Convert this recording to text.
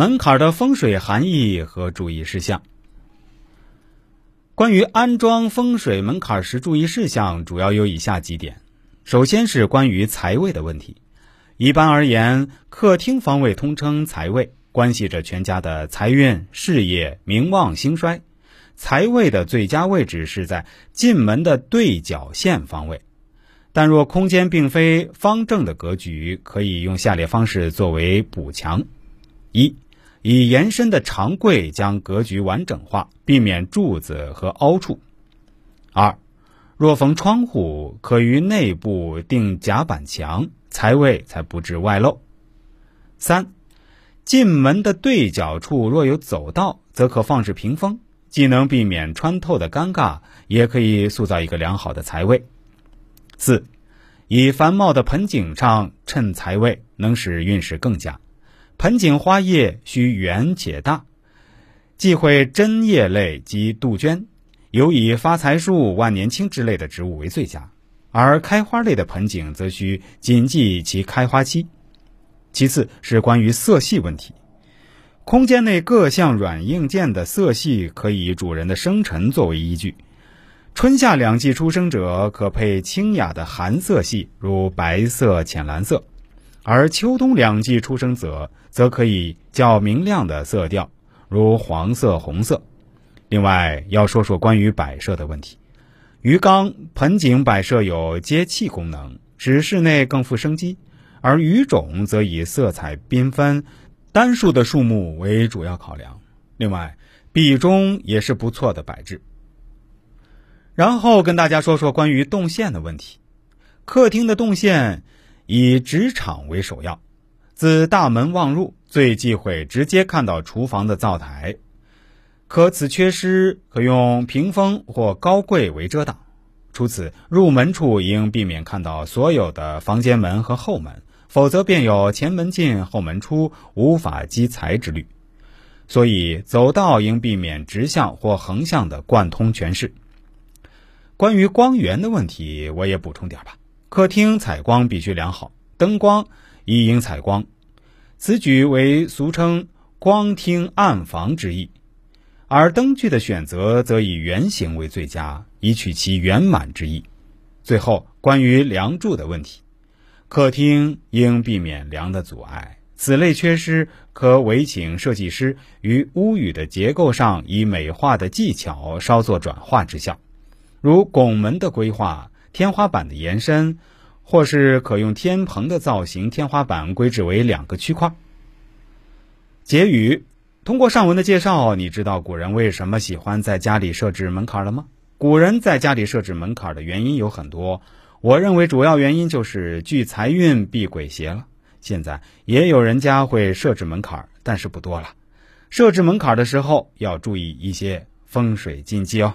门槛的风水含义和注意事项。关于安装风水门槛时注意事项，主要有以下几点。首先是关于财位的问题。一般而言，客厅方位通称财位，关系着全家的财运、事业、名望、兴衰。财位的最佳位置是在进门的对角线方位。但若空间并非方正的格局，可以用下列方式作为补强：一。以延伸的长柜将格局完整化，避免柱子和凹处。二，若逢窗户，可于内部定夹板墙，财位才不致外露。三，进门的对角处若有走道，则可放置屏风，既能避免穿透的尴尬，也可以塑造一个良好的财位。四，以繁茂的盆景上衬财位，能使运势更佳。盆景花叶需圆且大，忌讳针叶类及杜鹃，尤以发财树、万年青之类的植物为最佳。而开花类的盆景则需谨记其开花期。其次是关于色系问题，空间内各项软硬件的色系可以主人的生辰作为依据。春夏两季出生者可配清雅的寒色系，如白色、浅蓝色。而秋冬两季出生者，则可以较明亮的色调，如黄色、红色。另外，要说说关于摆设的问题。鱼缸、盆景摆设有接气功能，使室内更富生机；而鱼种则以色彩缤纷、单数的树木为主要考量。另外，壁钟也是不错的摆置。然后跟大家说说关于动线的问题。客厅的动线。以职场为首要，自大门望入，最忌讳直接看到厨房的灶台。可此缺失，可用屏风或高柜为遮挡。除此，入门处应避免看到所有的房间门和后门，否则便有前门进后门出，无法积财之虑。所以，走道应避免直向或横向的贯通全室。关于光源的问题，我也补充点吧。客厅采光必须良好，灯光宜应采光，此举为俗称“光厅暗房”之意。而灯具的选择则以圆形为最佳，以取其圆满之意。最后，关于梁柱的问题，客厅应避免梁的阻碍，此类缺失可委请设计师于屋宇的结构上以美化的技巧稍作转化之效，如拱门的规划。天花板的延伸，或是可用天棚的造型，天花板规制为两个区块。结语：通过上文的介绍，你知道古人为什么喜欢在家里设置门槛了吗？古人在家里设置门槛的原因有很多，我认为主要原因就是聚财运、避鬼邪了。现在也有人家会设置门槛，但是不多了。设置门槛的时候要注意一些风水禁忌哦。